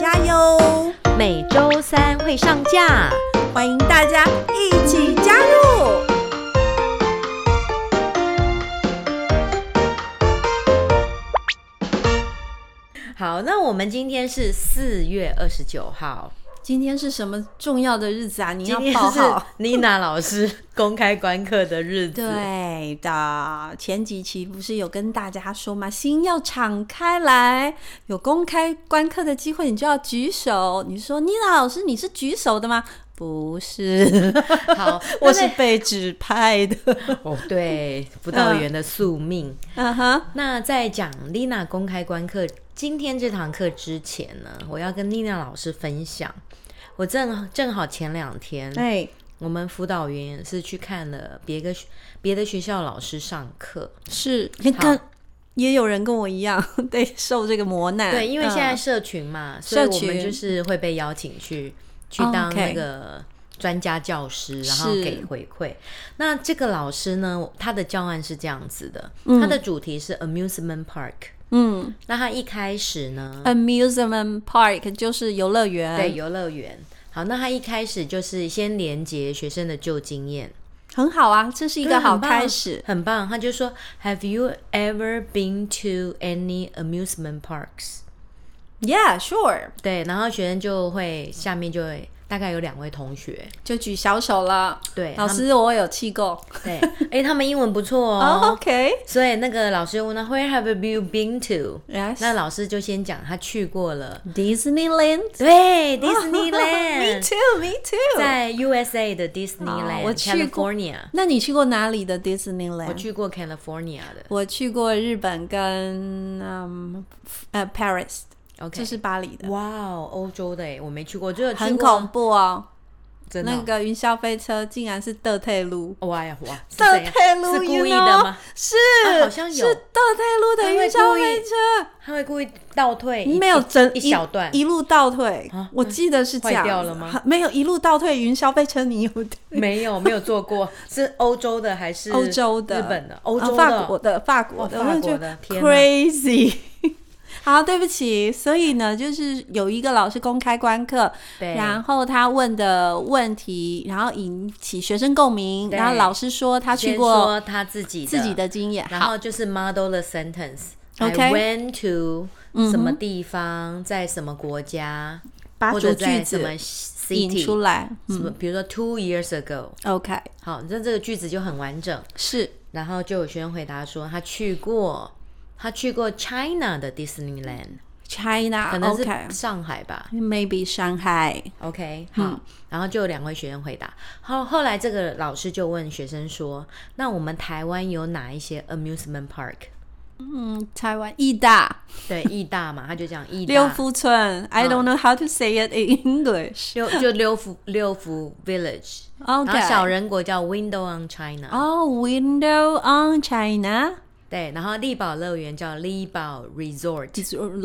大家哟。每周三会上架，欢迎大家一起加入。好，那我们今天是四月二十九号。今天是什么重要的日子啊？你要报好。妮娜老师公开观课的日子。对的，前几期不是有跟大家说吗？心要敞开来，有公开观课的机会，你就要举手。你说妮娜老师，你是举手的吗？不是，好，我是被指派的。哦，对，辅导员的宿命。嗯哼。那在讲妮娜公开观课今天这堂课之前呢，我要跟妮娜老师分享。我正正好前两天，哎，我们辅导员是去看了别个别的学校老师上课，是，跟，也有人跟我一样，对，受这个磨难。对，因为现在社群嘛，所以我们就是会被邀请去去当那个专家教师，然后给回馈。那这个老师呢，他的教案是这样子的，他的主题是 amusement park。嗯，那他一开始呢，amusement park 就是游乐园，对，游乐园。好，那他一开始就是先连接学生的旧经验，很好啊，这是一个好开始，很棒。他就说，Have you ever been to any amusement parks？Yeah, sure。对，然后学生就会下面就会。大概有两位同学就举小手了。对，老师，我有去过。对，哎，他们英文不错哦。OK。所以那个老师问他，Where have you been to？Yes。那老师就先讲他去过了 Disneyland。对，Disneyland。Me too, me too。在 USA 的 Disneyland，我去过。California。那你去过哪里的 Disneyland？我去过 California 的。我去过日本跟嗯呃 Paris。Okay. 这是巴黎的，哇哦，欧洲的哎，我没去过，就很恐怖哦。真的，那个云霄飞车竟然是德特路，哇呀哇，路是故意的吗？是，好像有是德特路的云霄飞车，他会故意倒退，没有整一小段，一路倒退。我记得是这样，坏掉了吗？没有一路倒退，云霄飞车你有？没有，没有坐过，是欧洲的还是欧洲的？日本的？欧洲的？法国的？法国的？法国的？Crazy。好，对不起。所以呢，就是有一个老师公开观课，对，然后他问的问题，然后引起学生共鸣，然后老师说他去过，说他自己自己的经验，然后就是 model the sentence。OK，I went to 什么地方，在什么国家，把主句子引出来，什么，比如说 two years ago。OK，好，那这个句子就很完整。是，然后就有学生回答说他去过。他去过 China 的 Disneyland，China 可能是上海吧，Maybe 上海。OK，好，然后就有两位学生回答。后后来这个老师就问学生说：“那我们台湾有哪一些 amusement park？” 嗯，台湾义大，对，义大嘛，他就讲义大。六福村，I don't know how to say it in English。六就六福六福 Village。然后小人国叫 Window on China。哦，Window on China。对，然后力宝乐园叫力宝 Resort，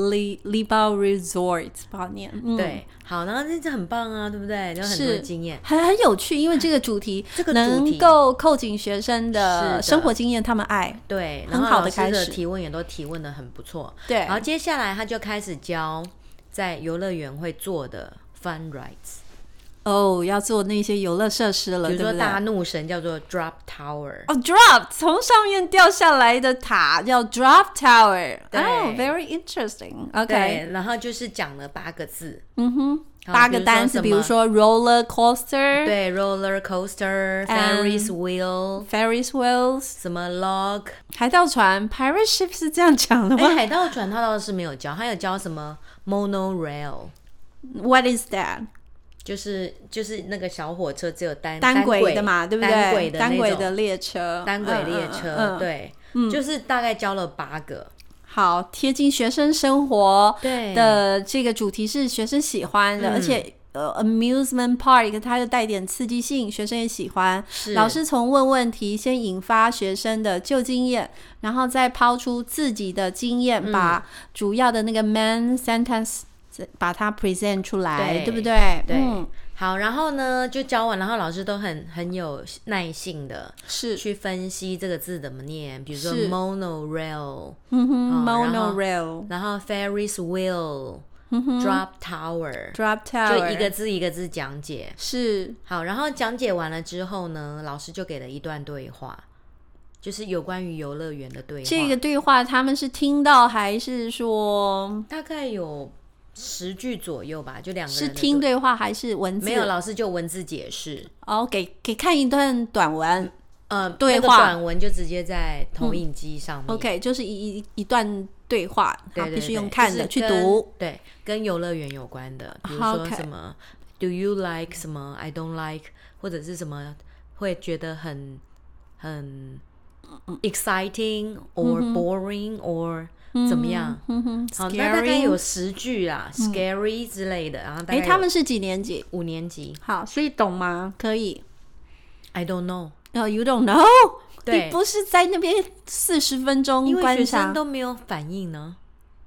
力力宝 Resort，不好念。嗯、对，好，然后这这很棒啊，对不对？有很多经验，很很有趣，因为这个主题，这个能够扣紧学生的生活经验，他们爱。对，很好的开始。提问也都提问的很不错。对，然后接下来他就开始教在游乐园会做的 Fun Rides。哦，oh, 要做那些游乐设施了，比如说大怒神叫做 Drop Tower，哦、oh,，Drop 从上面掉下来的塔叫 Drop Tower，哦，oh,，very interesting，OK，、okay. 然后就是讲了八个字，嗯哼，八个单词，比如说 roller coaster，对，roller coaster，Ferris wheel，Ferris wheels，什么 log，海盗船，pirate ship 是这样讲的吗？哎，海盗船他倒是没有教，他有教什么 monorail，What is that？就是就是那个小火车，只有单单轨的嘛，对不对？单轨的单轨的列车，单轨列车，对，就是大概教了八个。好，贴近学生生活的这个主题是学生喜欢的，而且呃 amusement park，它又带点刺激性，学生也喜欢。老师从问问题先引发学生的旧经验，然后再抛出自己的经验，嗯、把主要的那个 main sentence 把它 present 出来，对，对不对？对。嗯好，然后呢就教完，然后老师都很很有耐性的，是去分析这个字怎么念，比如说 monorail，嗯哼，monorail，然后 Ferris wheel，drop tower，drop tower，就一个字一个字讲解。是，好，然后讲解完了之后呢，老师就给了一段对话，就是有关于游乐园的对话。这个对话他们是听到还是说大概有？十句左右吧，就两个人。是听对话还是文字？没有，老师就文字解释。哦，给给看一段短文，呃，对话、那个、短文就直接在投影机上面。嗯、OK，就是一一一段对话，对必须用看的、去读。对，跟游乐园有关的，比如说什么、okay. “Do you like” 什么 “I don't like”，或者是什么会觉得很很 exciting or boring、嗯、or 怎么样？好，那大概有十句啦、嗯、，scary 之类的。然后，哎，他们是几年级？五年级。好，所以懂吗？可以。I don't know. Oh, you don't know? 对，你不是在那边四十分钟观察，因为学生都没有反应呢。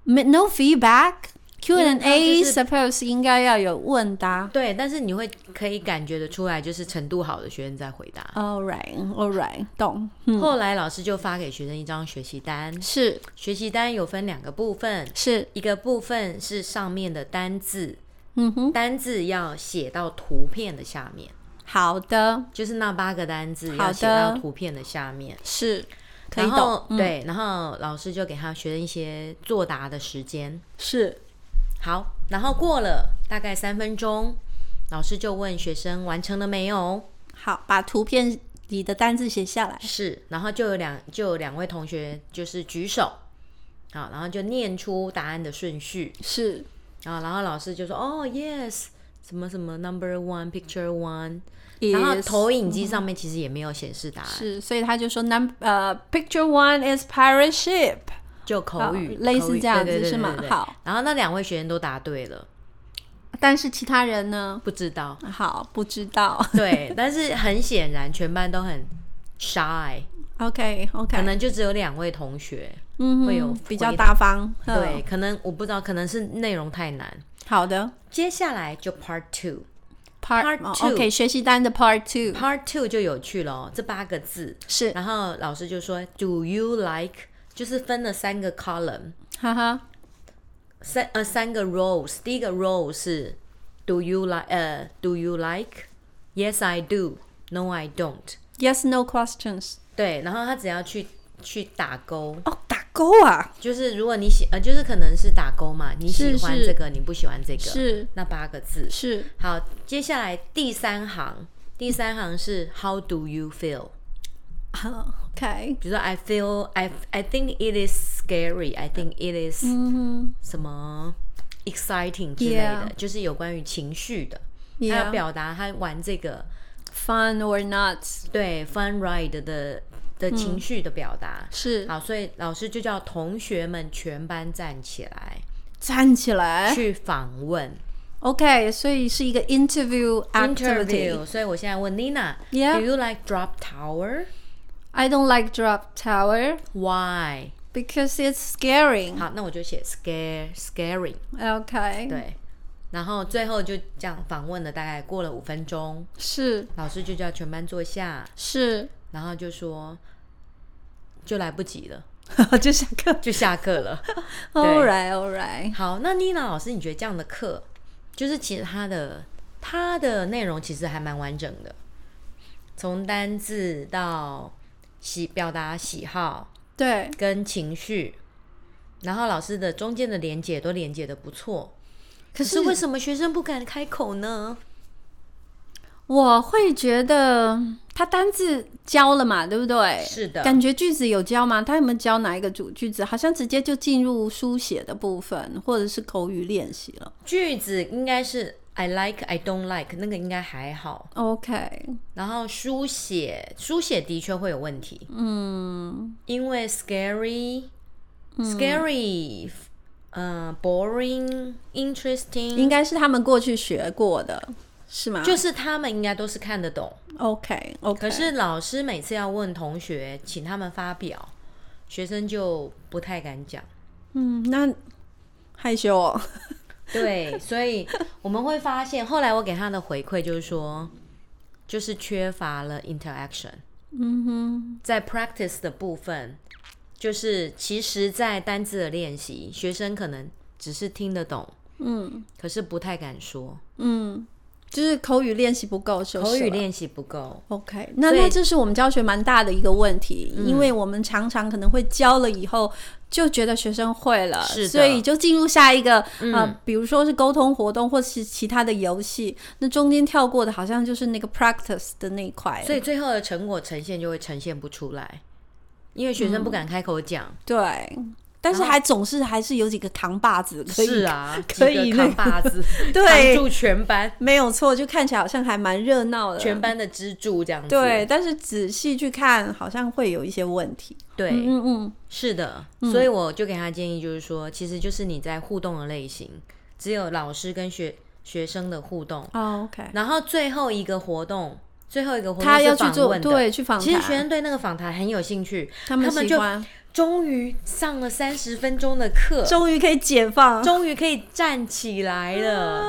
No feedback. Q&A suppose 应该要有问答，对，但是你会可以感觉得出来，就是程度好的学生在回答。All right, all right，懂。嗯、后来老师就发给学生一张学习单，是。学习单有分两个部分，是。一个部分是上面的单字，嗯哼，单字要写到图片的下面。好的，就是那八个单字要写到图片的下面，是可以懂。然后、嗯、对，然后老师就给他学生一些作答的时间，是。好，然后过了大概三分钟，老师就问学生完成了没有？好，把图片里的单字写下来。是，然后就有两就有两位同学就是举手，好，然后就念出答案的顺序。是，啊，然后老师就说：“哦，yes，什么什么 number one picture one。”然后投影机上面其实也没有显示答案。是，所以他就说：“num 呃、uh,，picture one is pirate ship。”就口语，类似这样子，是吗？好，然后那两位学员都答对了，但是其他人呢？不知道。好，不知道。对，但是很显然，全班都很 shy。OK OK，可能就只有两位同学，嗯，会有比较大方。对，可能我不知道，可能是内容太难。好的，接下来就 Part Two。Part Two，OK，学习单的 Part Two，Part Two 就有趣了，这八个字是。然后老师就说：“Do you like？” 就是分了三个 column，哈哈，三呃三个 rows。第一个 row 是 Do you like？呃，Do you like？Yes, I do. No, I don't. Yes, no questions。对，然后他只要去去打勾哦，打勾啊，就是如果你喜呃，就是可能是打勾嘛，你喜欢这个，你不喜欢这个，是那八个字是。好，接下来第三行，第三行是 How do you feel？好，OK。比如说，I feel I I think it is scary. I think it is 什么 exciting 之类的，就是有关于情绪的。他要表达他玩这个 fun or not，对 fun ride 的的情绪的表达是好，所以老师就叫同学们全班站起来，站起来去访问。OK，所以是一个 interview activity。所以我现在问 Nina，Do you like drop tower？I don't like drop tower. Why? Because it's scary. 好，那我就写 scare, scary. OK. 对，然后最后就这样访问了，大概过了五分钟，是老师就叫全班坐下，是，然后就说就来不及了，就下课，就下课了。All right, all right. 好，那妮娜老师，你觉得这样的课，就是其实它的它的内容其实还蛮完整的，从单字到。喜表达喜好，对，跟情绪，然后老师的中间的连接都连接的不错，可是为什么学生不敢开口呢？我会觉得他单字教了嘛，对不对？是的，感觉句子有教吗？他有没有教哪一个主句子？好像直接就进入书写的部分，或者是口语练习了。句子应该是。I like, I don't like，那个应该还好。OK。然后书写，书写的确会有问题。嗯，因为 scary，scary，、嗯、嗯、呃、，boring，interesting，应该是他们过去学过的，是吗？就是他们应该都是看得懂。OK，OK。Okay, okay. 可是老师每次要问同学，请他们发表，学生就不太敢讲。嗯，那害羞哦。对，所以我们会发现，后来我给他的回馈就是说，就是缺乏了 interaction。嗯哼，在 practice 的部分，就是其实，在单字的练习，学生可能只是听得懂，嗯，可是不太敢说，嗯。就是口语练习不够，是口语练习不够。OK，那那这是我们教学蛮大的一个问题，嗯，因为我们常常可能会教了以后就觉得学生会了，是，所以就进入下一个，嗯，呃，比如说是沟通活动或是其他的游戏，那中间跳过的好像就是那个 practice 的那一块，所以最后的成果呈现就会呈现不出来，因为学生不敢开口讲，嗯，对。但是还总是还是有几个扛把子可以，是啊，可以扛把子，对，扛住全班，没有错，就看起来好像还蛮热闹的，全班的支柱这样子。对，但是仔细去看，好像会有一些问题。对，嗯嗯，嗯，是的，所以我就给他建议，就是说，其实就是你在互动的类型，只有老师跟学学生的互动。哦，OK。然后最后一个活动，最后一个活动他要去做，对，去访谈。其实学生对那个访谈很有兴趣，他们喜欢。终于上了三十分钟的课，终于可以解放，终于可以站起来了。啊、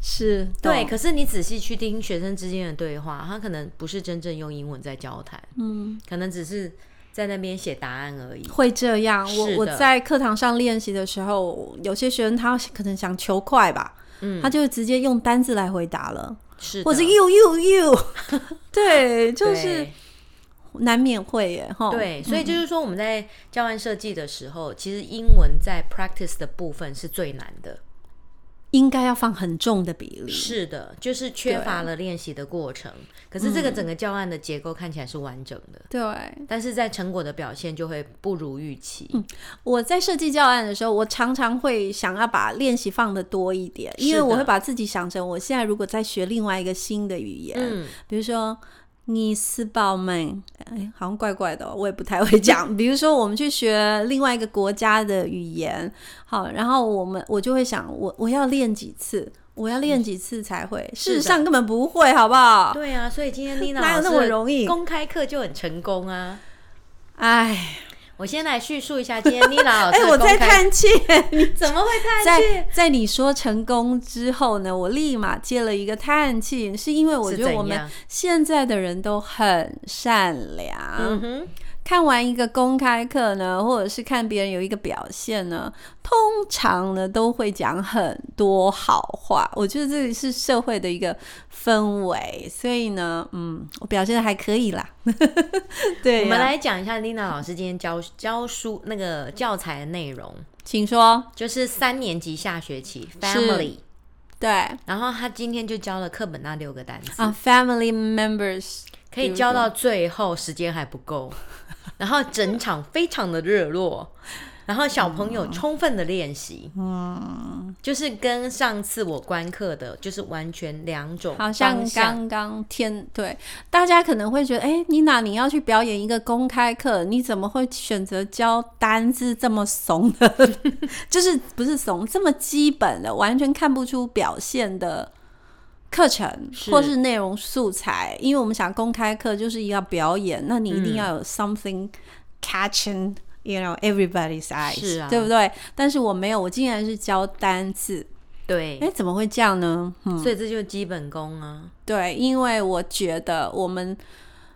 是对，可是你仔细去听学生之间的对话，他可能不是真正用英文在交谈，嗯，可能只是在那边写答案而已。会这样？我我在课堂上练习的时候，有些学生他可能想求快吧，嗯，他就直接用单字来回答了，是，或者 you you you，对，就是。难免会耶，哈。对，所以就是说我们在教案设计的时候，嗯，其实英文在 practice 的部分是最难的，应该要放很重的比例。是的，就是缺乏了练习的过程。可是这个整个教案的结构看起来是完整的，对。但是在成果的表现就会不如预期。嗯，我在设计教案的时候，我常常会想要把练习放的多一点，因为我会把自己想成我现在如果在学另外一个新的语言，嗯，比如说。尼斯堡们，哎，好像怪怪的哦，我也不太会讲。比如说，我们去学另外一个国家的语言，好，然后我们我就会想，我我要练几次，我要练几次才会。事实上根本不会，好不好？对啊，所以今天丽娜哪有那么容易？公开课就很成功啊！哎。我先来叙述一下今天妮娜老师。哎、欸，我在叹气，你怎么会叹气？在在你说成功之后呢，我立马接了一个叹气，是因为我觉得我们现在的人都很善良。嗯哼。看完一个公开课呢，或者是看别人有一个表现呢，通常呢都会讲很多好话。我觉得这里是社会的一个氛围，所以呢，嗯，我表现的还可以啦。对、啊，我们来讲一下丽娜老师今天教教书那个教材的内容，请说。就是三年级下学期 family，对，然后他今天就教了课本那六个单词啊，family members 可以教到最后，时间还不够。然后整场非常的热络，然后小朋友充分的练习，嗯，就是跟上次我观课的，就是完全两种，好像刚刚天对，大家可能会觉得，哎，妮娜你要去表演一个公开课，你怎么会选择教单字这么怂的？就是不是怂，这么基本的，完全看不出表现的。课程或是内容素材，因为我们想公开课就是要表演，那你一定要有 something catching you know everybody's eyes，是啊，对不对？但是我没有，我竟然是教单字，对，哎，怎么会这样呢？嗯，所以这就是基本功啊。对，因为我觉得我们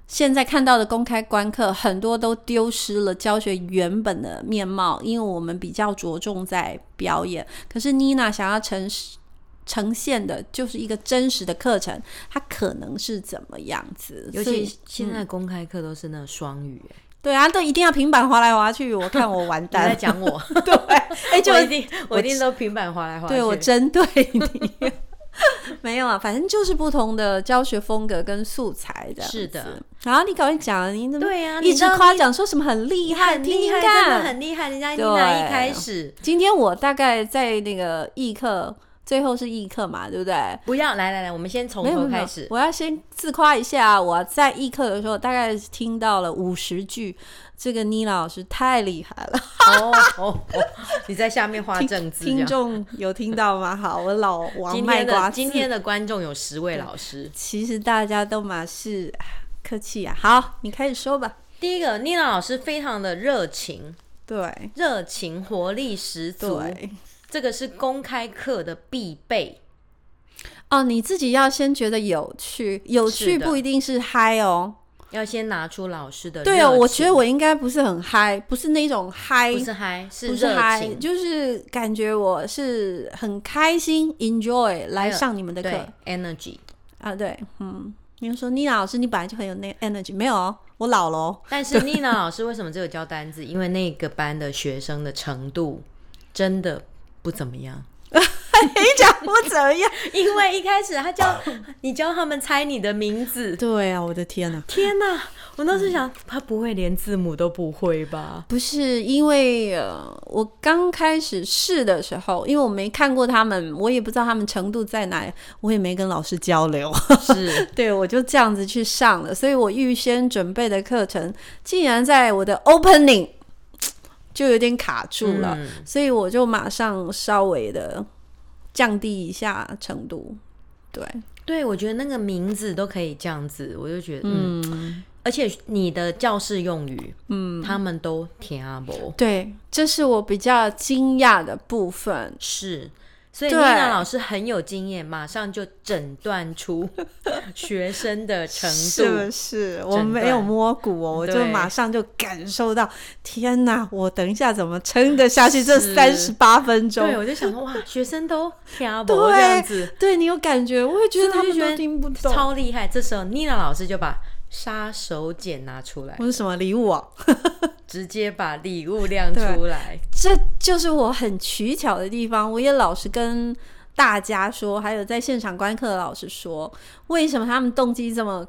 现在看到的公开观课很多都丢失了教学原本的面貌，因为我们比较着重在表演。可是妮娜想要诚实。呈现的就是一个真实的课程，它可能是怎么样子？尤其现在公开课都是那个双语，对啊，都一定要平板滑来滑去。我看我完蛋，你在讲我？对，哎、欸，就一定我，我一定都平板滑来滑去。对，我针对你，没有啊，反正就是不同的教学风格跟素材的。是的，然后你赶快讲，你怎么对啊？一直夸奖说什么很厉害，很厉害，真的很厉害。人家一开始，今天我大概在那个艺课。最后是易课嘛，对不对？不要，来来来，我们先从头开始。我要先自夸一下，我在易课的时候大概听到了五十句，这个妮娜老师太厉害了。哦哦哦！你在下面画正字，听众有听到吗？好，我老王卖瓜。今天的观众有十位老师，其实大家都嘛是客气啊。好，你开始说吧。第一个，妮娜老师非常的热情，对，热情活力十足。对这个是公开课的必备哦，你自己要先觉得有趣，有趣不一定是嗨哦，要先拿出老师的。对哦，我觉得我应该不是很嗨，不是那种嗨，不是嗨，是不是嗨，就是感觉我是很开心，enjoy 来上你们的课，energy 啊，对，嗯，你说妮娜老师，你本来就很有那 energy，没有哦，我老了哦。但是妮娜老师为什么只有教单字？因为那个班的学生的程度真的。不怎么样，你讲不怎么样，因为一开始他教你教他们猜你的名字。对啊，我的天哪，天哪！我当时想，他不会连字母都不会吧？不是，因为呃，我刚开始试的时候，因为我没看过他们，我也不知道他们程度在哪，我也没跟老师交流。是，对，我就这样子去上了，所以我预先准备的课程，竟然在我的 opening。就有点卡住了，嗯、所以我就马上稍微的降低一下程度。对，对我觉得那个名字都可以这样子，我就觉得，嗯，嗯而且你的教室用语，嗯，他们都听阿伯。对，这是我比较惊讶的部分。是。所以妮娜老师很有经验，马上就诊断出 学生的程度。是是，我没有摸骨哦，我就马上就感受到，天哪！我等一下怎么撑得下去这三十八分钟？对，我就想说，哇，学生都听不懂这样子。对，你有感觉？我也觉得他们都听不懂，超厉害。这时候妮娜老师就把杀手锏拿出来，我是什么礼物 啊？直接把礼物亮出来，这就是我很取巧的地方。我也老实跟大家说，还有在现场观课的老师说，为什么他们动机这么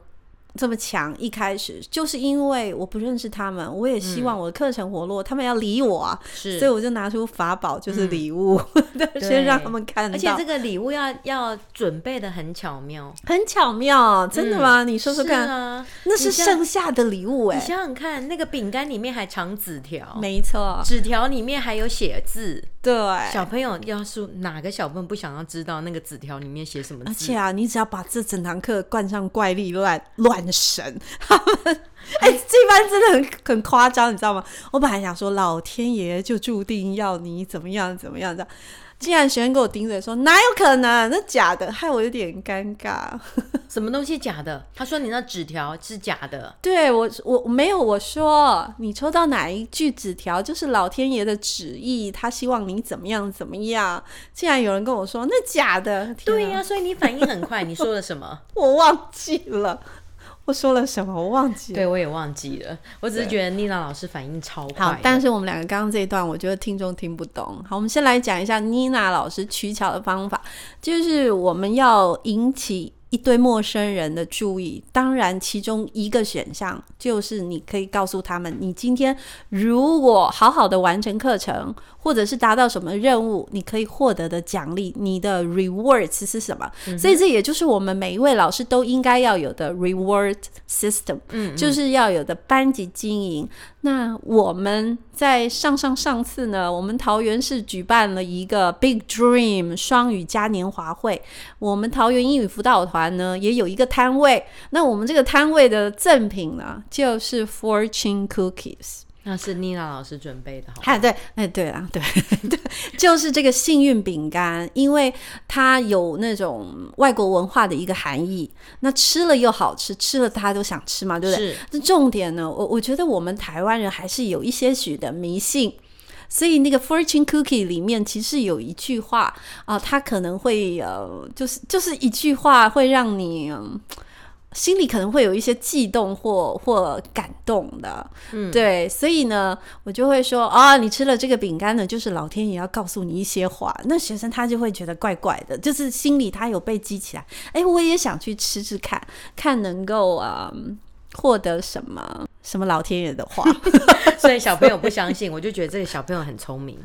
这么强，一开始就是因为我不认识他们，我也希望我的课程活络，嗯、他们要理我啊，是，所以我就拿出法宝，就是礼物，嗯、先让他们看到。而且这个礼物要要准备的很巧妙，很巧妙，真的吗？嗯、你说说看，是啊、那是剩下的礼物哎、欸，你想想看，那个饼干里面还藏纸条，没错，纸条里面还有写字。对，小朋友要是哪个小朋友不想要知道那个纸条里面写什么字？而且啊，你只要把这整堂课冠上怪力乱乱神，他 们哎，这班真的很很夸张，你知道吗？我本来想说，老天爷就注定要你怎么样怎么样的。竟然学生给我顶嘴说哪有可能，那假的，害我有点尴尬。什么东西假的？他说你那纸条是假的。对我，我没有。我说你抽到哪一句纸条，就是老天爷的旨意，他希望你怎么样怎么样。竟然有人跟我说那假的。对呀、啊，所以你反应很快。你说了什么？我忘记了。我说了什么？我忘记了。对，我也忘记了。我只是觉得妮娜老师反应超快。好，但是我们两个刚刚这一段，我觉得听众听不懂。好，我们先来讲一下妮娜老师取巧的方法，就是我们要引起一堆陌生人的注意。当然，其中一个选项就是你可以告诉他们，你今天如果好好的完成课程。或者是达到什么任务，你可以获得的奖励，你的 rewards 是什么？嗯、所以这也就是我们每一位老师都应该要有的 reward system，嗯，嗯，就是要有的班级经营。那我们在上上上次呢，我们桃园市举办了一个 Big Dream 双语嘉年华会，我们桃园英语辅导团呢也有一个摊位。那我们这个摊位的赠品呢，就是 Fortune Cookies。那是妮娜老师准备的，好。哎，对，哎，对啊，对 对，就是这个幸运饼干，因为它有那种外国文化的一个含义。那吃了又好吃，吃了大家都想吃嘛，对不对？是。那重点呢，我我觉得我们台湾人还是有一些许的迷信，所以那个 Fortune Cookie 里面其实有一句话啊、呃，它可能会呃，就是就是一句话会让你。呃心里可能会有一些悸动或或感动的，嗯，对，所以呢，我就会说啊、哦，你吃了这个饼干呢，就是老天爷要告诉你一些话。那学生他就会觉得怪怪的，就是心里他有被激起来，哎，我也想去吃吃看，看能够啊、呃、获得什么什么老天爷的话。所以小朋友不相信，我就觉得这个小朋友很聪明。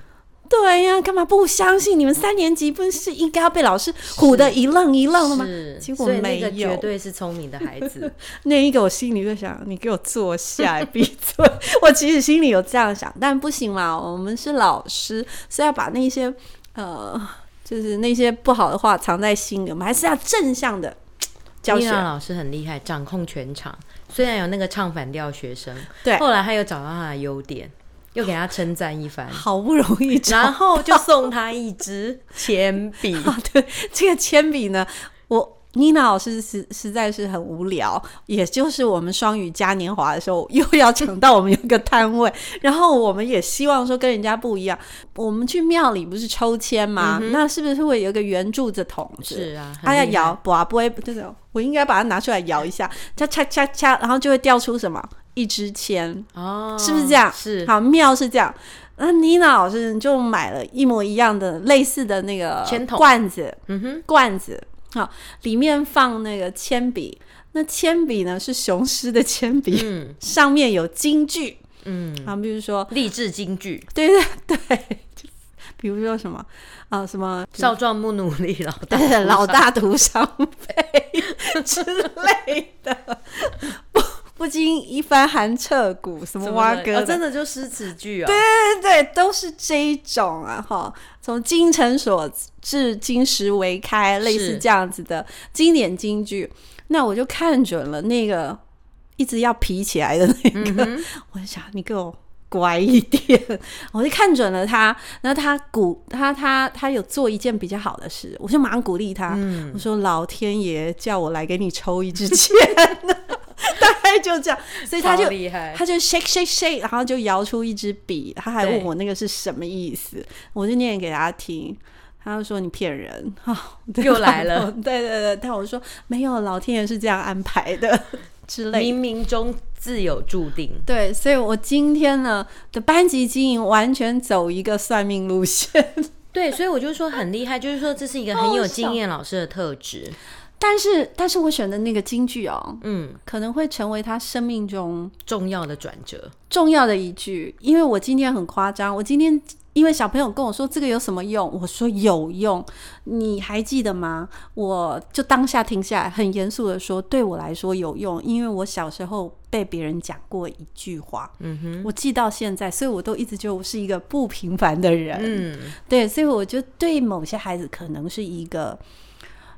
对呀、啊，干嘛不相信？你们三年级不是应该要被老师唬得一愣一愣的吗？结果没有，绝对是聪明的孩子。那一个我心里就想，你给我坐下，闭嘴！我其实心里有这样想，但不行嘛，我们是老师，是要把那些呃，就是那些不好的话藏在心里，我们还是要正向的 教学。老师很厉害，掌控全场。虽然有那个唱反调学生，对，后来他又找到他的优点，又给他称赞一番，好不容易，然后就送他一支铅笔。对，这个铅笔呢，我。妮娜老师实实在是很无聊，也就是我们双语嘉年华的时候，又要抢到我们有一个摊位，然后我们也希望说跟人家不一样。我们去庙里不是抽签吗？嗯、那是不是会有一个圆柱子筒子？是啊，他要摇，不啊，不会，这种我应该把它拿出来摇一下，恰恰恰恰，然后就会掉出什么一支签哦，是不是这样？是，好，庙是这样。那妮娜老师就买了一模一样的类似的那个罐子，嗯哼，罐子。好，里面放那个铅笔，那铅笔呢是雄狮的铅笔，嗯，上面有金句，嗯，啊，比如说励志金句，对对对，比如说什么啊，什么少壮不努力，老大 老大徒伤悲之类的。不经一番寒彻骨，什么挖哥、哦，真的就诗词句啊？对对对，都是这一种啊！哈，从精诚所至，金石为开，类似这样子的经典金句。那我就看准了那个一直要皮起来的那个，嗯、我就想你给我乖一点。我就看准了他，然后他鼓他他他有做一件比较好的事，我就马上鼓励他。嗯、我说老天爷叫我来给你抽一支签。就这样，所以他就他就 shake shake shake，然后就摇出一支笔。他还问我那个是什么意思，我就念给他听。他就说你骗人，哦，又来了。对对对，但我说没有，老天爷是这样安排的之类的。冥冥中自有注定。对，所以我今天呢的班级经营完全走一个算命路线。对，所以我就说很厉害，就是说这是一个很有经验老师的特质。但是，但是我选的那个京剧哦，嗯，可能会成为他生命中重要的转折，重要的一句。因为我今天很夸张，我今天因为小朋友跟我说这个有什么用，我说有用，你还记得吗？我就当下停下来，很严肃的说，对我来说有用，因为我小时候被别人讲过一句话，嗯哼，我记到现在，所以我都一直觉得我是一个不平凡的人，嗯，对，所以我觉得对某些孩子可能是一个。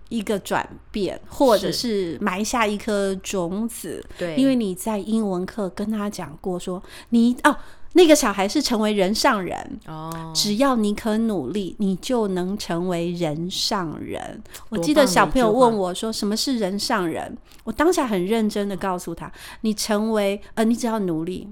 一个转变，或者是埋下一颗种子。对，因为你在英文课跟他讲过说，你哦，那个小孩是成为人上人哦，只要你肯努力，你就能成为人上人。我记得小朋友问我说，什么是人上人？我当下很认真的告诉他，你成为呃，你只要努力。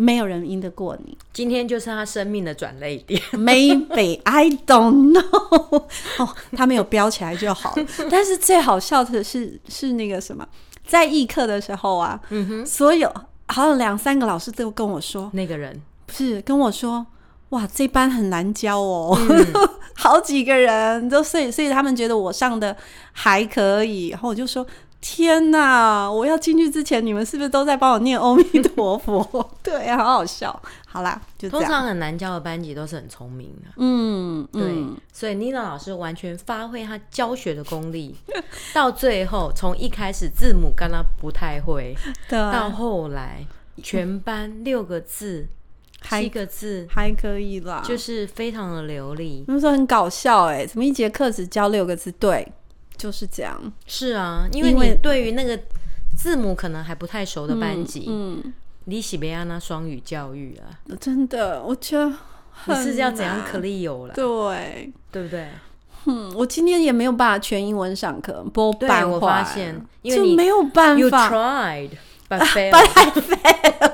没有人赢得过你。今天就是他生命的转捩点。Maybe I don't know。哦，他没有标起来就好了。但是最好笑的是，是那个什么，在艺课的时候啊，嗯哼，所有好像两三个老师都跟我说，那个人不是跟我说，哇，这班很难教哦，嗯、好几个人都，所以所以他们觉得我上的还可以，然后我就说。天哪！我要进去之前，你们是不是都在帮我念阿弥陀佛？对啊，好好笑。好啦，就这样。通常很难教的班级都是很聪明的。嗯，对。嗯、所以妮娜老师完全发挥她教学的功力，到最后从一开始字母刚刚不太会，到后来全班六个字、还七个字还可以啦，就是非常的流利。他们说很搞笑哎，怎么一节课只教六个字？对。就是这样，是啊，因为你对于那个字母可能还不太熟的班级，嗯，你喜别亚那双语教育啊，真的，我觉得你是要怎样可利有了，对，对不对？嗯，我今天也没有办法全英文上课，不办法，我发现，因为你没有办法，You tried but failed。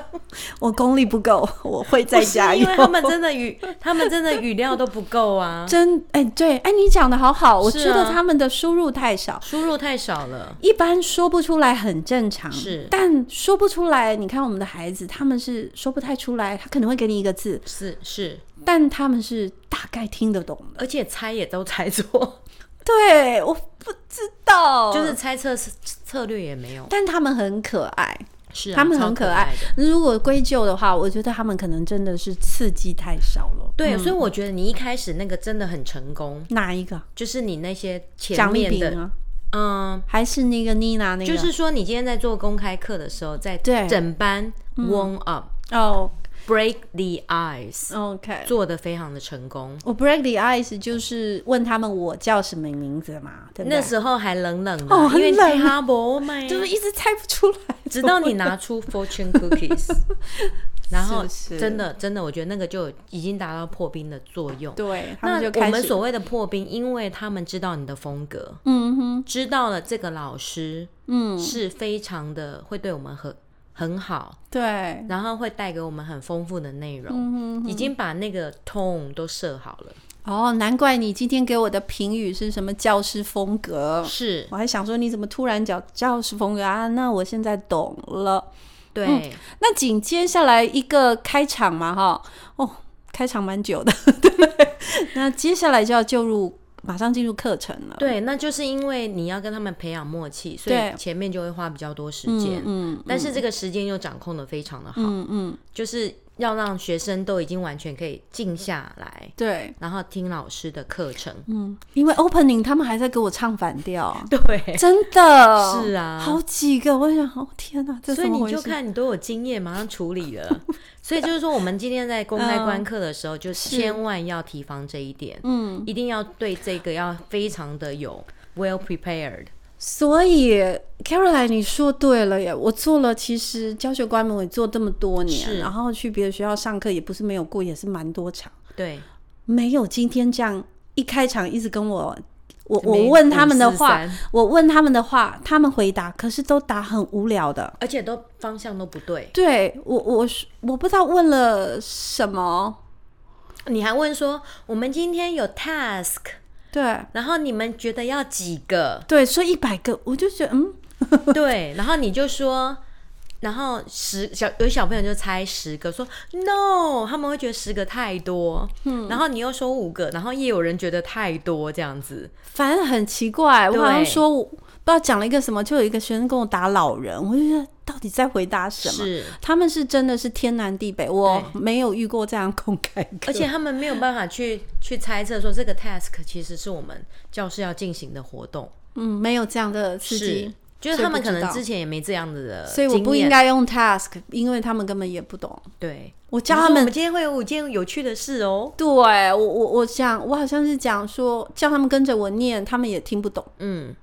我功力不够，我会再加油。因为他们真的语，他们真的语料都不够啊！真哎、欸，对哎、欸，你讲的好好，我觉得他们的输入太少，输入太少了，一般说不出来很正常。是，但说不出来，你看我们的孩子，他们是说不太出来，他可能会给你一个字，是是，但他们是大概听得懂的，而且猜也都猜错。对，我不知道，就是猜测策略也没有，但他们很可爱。是、啊、他们很可爱。可如果归咎的话，我觉得他们可能真的是刺激太少了。对，嗯、所以我觉得你一开始那个真的很成功。哪一个？就是你那些前面的，啊、嗯，还是那个妮娜那个？就是说，你今天在做公开课的时候，在整班 warm up、嗯、哦。Break the ice，OK，Okay. 做的非常的成功。我 break the ice 就是问他们我叫什么名字嘛，对不对？那时候还冷冷的，哦，很冷啊，不就是一直猜不出来。直到你拿出 fortune cookies，然后真的真的，我觉得那个就已经达到破冰的作用。对，那我们所谓的破冰，因为他们知道你的风格，嗯哼，知道了这个老师，嗯，是非常的会对我们很。很好，对，然后会带给我们很丰富的内容，嗯、哼哼已经把那个 tone 都设好了。哦，难怪你今天给我的评语是什么教师风格？是，我还想说你怎么突然讲教师风格啊？那我现在懂了。对，嗯、那紧接下来一个开场嘛，哈，哦，开场蛮久的，对，那接下来就要就入。马上进入课程了。对，那就是因为你要跟他们培养默契，所以前面就会花比较多时间。嗯，嗯，但是这个时间又掌控的非常的好。嗯嗯，就是。要让学生都已经完全可以静下来，对，然后听老师的课程。嗯，因为 opening 他们还在给我唱反调，对，真的。是啊，好几个，我想，哦天哪，这所以你就看你都有经验，马上处理了。所以就是说，我们今天在公开观课的时候，就千万要提防这一点，嗯，一定要对这个要非常的有 well prepared。所以，Caroline，你说对了耶！我做了，其实教学观摩也做这么多年，是然后去别的学校上课也不是没有过，也是蛮多场。对，没有今天这样一开场一直跟我，我我问他们的话，我问他们的话，他们回答，可是都答很无聊的，而且都方向都不对。对我，我我不知道问了什么，你还问说我们今天有 task。对，然后你们觉得要几个？对，说一百个，我就觉得嗯，对，然后你就说，然后十小有小朋友就猜十个，说 no，他们会觉得十个太多，嗯，然后你又说五个，然后也有人觉得太多，这样子，反正很奇怪。我好像说。不知道讲了一个什么，就有一个学生跟我打老人，我就觉得到底在回答什么？是他们是真的是天南地北，我没有遇过这样公开课，而且他们没有办法去去猜测说这个 task 其实是我们教室要进行的活动。嗯，没有这样的刺激，就是他们可能之前也没这样子的，所以我不应该用 task，因为他们根本也不懂。对，我教他们，我们今天会有五件有趣的事哦。对我我我想，我好像是讲说叫他们跟着我念，他们也听不懂。嗯。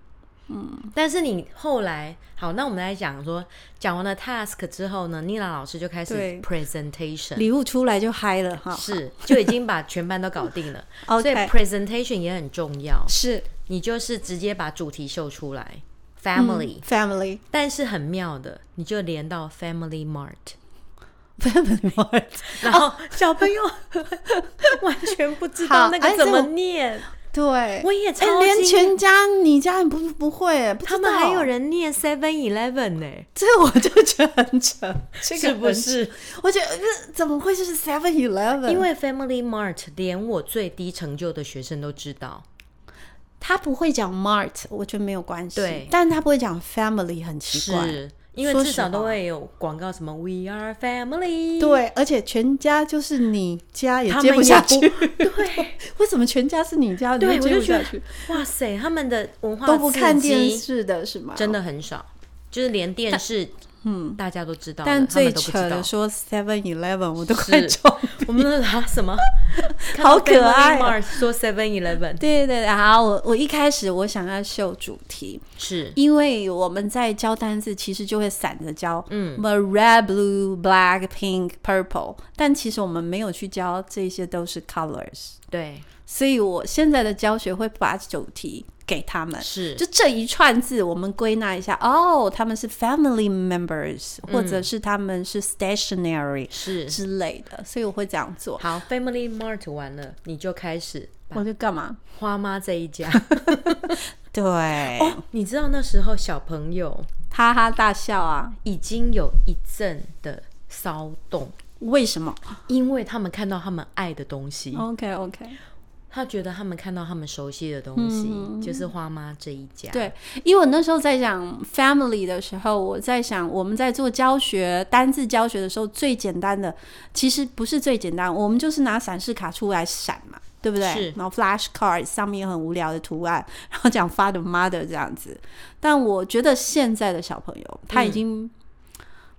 嗯，但是你后来好，那我们来讲说，讲完了 task 之后呢，妮娜老师就开始 presentation，礼物出来就嗨了哈，是就已经把全班都搞定了。所以 presentation 也很重要，是。你就是直接把主题秀出来，family、嗯、family，但是很妙的，你就连到 family mart，family mart，然后小朋友、哦、完全不知道那个怎么念。对，我也超、欸、连全家你家人不不会，不他们还有人念 Seven Eleven 呢，这我就觉得很扯，这个不是？我觉得这怎么会是 Seven Eleven？因为 Family Mart 连我最低成就的学生都知道，他不会讲 Mart，我觉得没有关系，对，但他不会讲 Family，很奇怪。是因为至少都会有广告，什么 We are family。对，而且全家就是你家也接不下去。对，为什么全家是你家？对，接不下去。哇塞，他们的文化都不看电视的是吗？真的很少，就是连电视。嗯，大家都知道，但最扯的说 Seven Eleven，我都快中。我们的啊什么？好可爱。说 Seven Eleven，对对对，好，我我一开始我想要秀主题，是因为我们在教单字，其实就会散着教，嗯，red、blue、black、pink、purple，但其实我们没有去教这些都是 colors，对，所以我现在的教学会把主题。给他们是，就这一串字，我们归纳一下哦，他们是 family members，、嗯、或者是他们是 stationary 是之类的，所以我会这样做。好，family mart 完了，你就开始，我就干嘛？花妈这一家，对、哦，你知道那时候小朋友哈哈大笑啊，已经有一阵的骚动，为什么？因为他们看到他们爱的东西。OK OK。他觉得他们看到他们熟悉的东西，嗯、就是花妈这一家。对，因为我那时候在讲 family 的时候，我在想我们在做教学单字教学的时候，最简单的其实不是最简单，我们就是拿闪示卡出来闪嘛，对不对？是。然后 flash card 上面很无聊的图案，然后讲 father mother 这样子。但我觉得现在的小朋友他已经、嗯。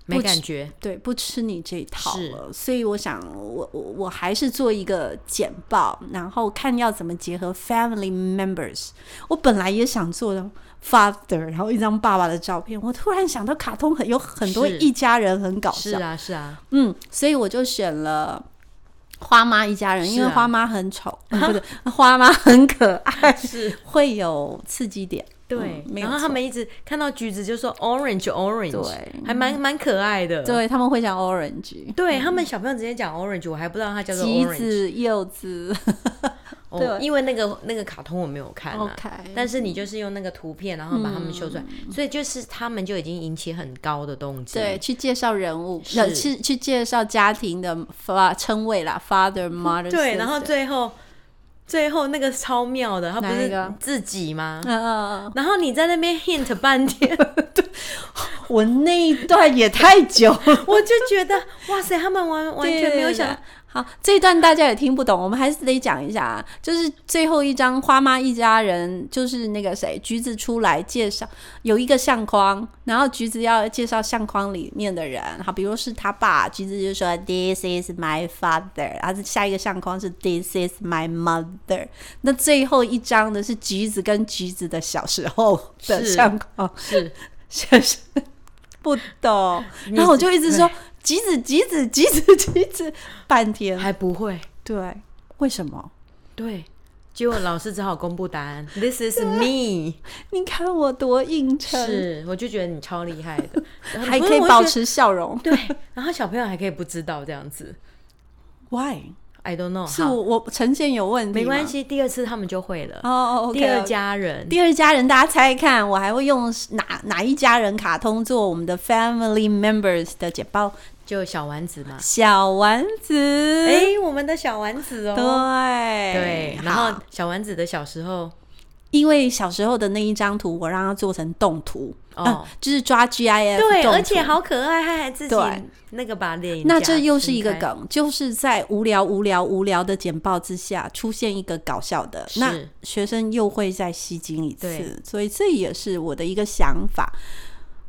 没感觉，对，不吃你这一套了，所以我想我，我我还是做一个简报，然后看要怎么结合 family members。我本来也想做的 father，然后一张爸爸的照片。我突然想到，卡通很有很多一家人很搞笑，是啊是啊，嗯，所以我就选了花妈一家人，因为花妈很丑，啊嗯、不对，花妈很可爱，是会有刺激点。对、嗯，然后他们一直看到橘子就说 orange orange，对，还蛮蛮可爱的。对，他们会讲 orange，对、嗯、他们小朋友直接讲 orange，我还不知道它叫做 orange。橘子、柚子，对，哦、因为那个那个卡通我没有看。但是你就是用那个图片，然后把他们修出来、嗯，所以就是他们就已经引起很高的动机。对，去介绍人物，去去介绍家庭的发称谓啦，father mother。对，然后最后。最后那个超妙的，他不是自己吗？嗯嗯嗯。然后你在那边 hint 半天，对，我那一段也太久，我就觉得哇塞，他们完完全没有想。好，这一段大家也听不懂，我们还是得讲一下啊。就是最后一张花妈一家人，就是那个谁，橘子出来介绍，有一个相框，然后橘子要介绍相框里面的人。好，比如是他爸，橘子就说 This is my father，然后下一个相框是 This is my mother。那最后一张的是橘子跟橘子的小时候的相框，是，是，是不懂，然后我就一直说。橘子，橘子，橘子，橘子，半天还不会。对，为什么？对，结果老师只好公布答案。This is me。你看我多硬撑。是，我就觉得你超厉害的，还可以保持笑容。对，然后小朋友还可以不知道这样子。Why？I don't know，是我我呈现有问题，没关系，第二次他们就会了。哦哦，第二家人，第二家人，大家猜猜看，我还会用哪哪一家人卡通做我们的 family members 的简报？就小丸子嘛，小丸子，哎、欸，我们的小丸子哦，对。对，然后小丸子的小时候，因为小时候的那一张图，我让他做成动图。哦、啊，就是抓 GIF，对，而且好可爱，他还自己那个把脸。那这又是一个梗，就是在无聊、无聊、无聊的简报之下，出现一个搞笑的，那学生又会再吸睛一次，所以这也是我的一个想法。